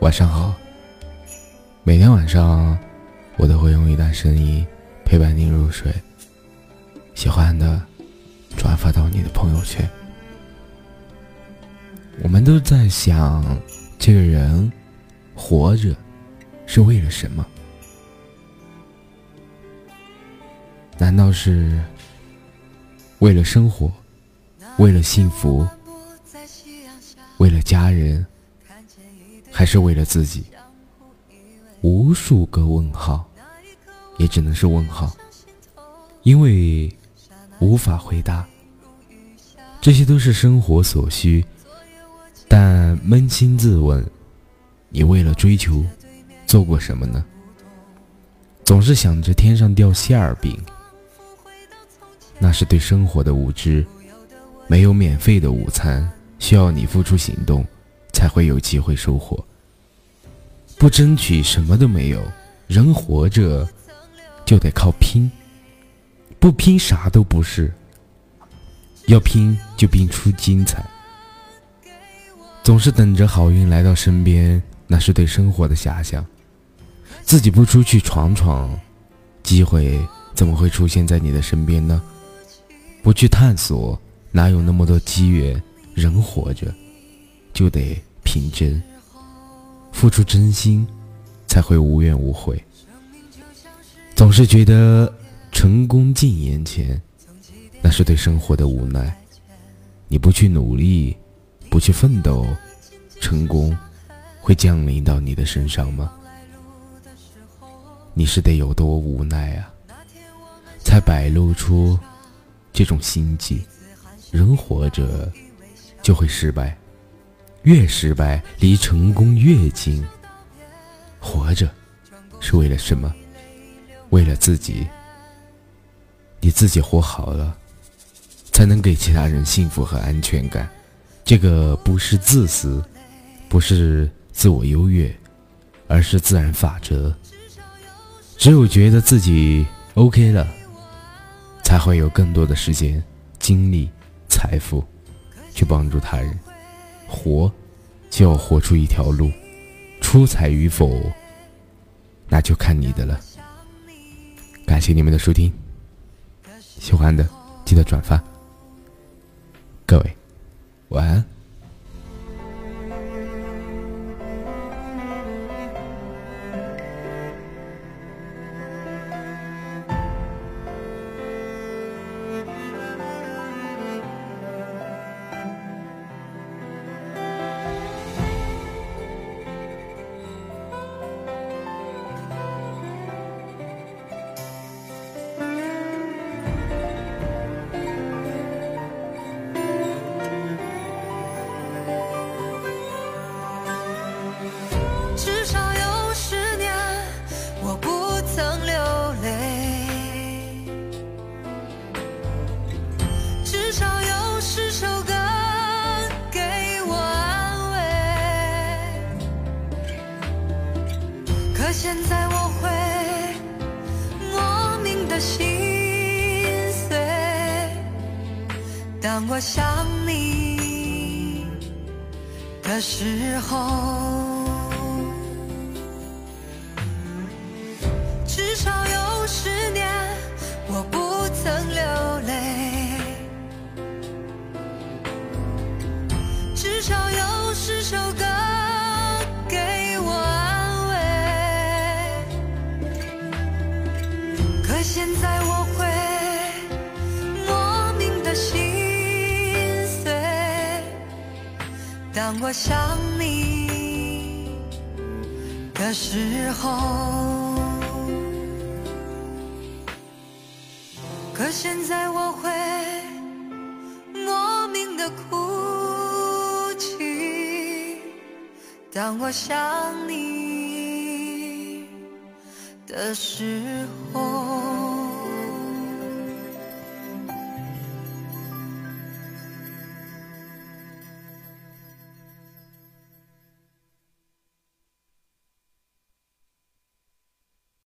晚上好。每天晚上，我都会用一段声音陪伴你入睡。喜欢的，转发到你的朋友圈。我们都在想，这个人活着是为了什么？难道是为了生活，为了幸福，为了家人，还是为了自己？无数个问号，也只能是问号，因为无法回答。这些都是生活所需，但扪心自问，你为了追求做过什么呢？总是想着天上掉馅儿饼。那是对生活的无知，没有免费的午餐，需要你付出行动，才会有机会收获。不争取什么都没有，人活着就得靠拼，不拼啥都不是。要拼就拼出精彩。总是等着好运来到身边，那是对生活的遐想。自己不出去闯闯，机会怎么会出现在你的身边呢？不去探索，哪有那么多机缘？人活着，就得拼真，付出真心，才会无怨无悔。总是觉得成功近眼前，那是对生活的无奈。你不去努力，不去奋斗，成功会降临到你的身上吗？你是得有多无奈啊，才摆露出。这种心计，人活着就会失败，越失败离成功越近。活着是为了什么？为了自己。你自己活好了，才能给其他人幸福和安全感。这个不是自私，不是自我优越，而是自然法则。只有觉得自己 OK 了。才会有更多的时间、精力、财富，去帮助他人。活，就要活出一条路。出彩与否，那就看你的了。感谢你们的收听，喜欢的记得转发。各位，晚安。现在我会莫名的心碎，当我想你的时候。至少有十年我不曾当我想你的时候。可现在我会莫名的哭泣，当我想你的时候。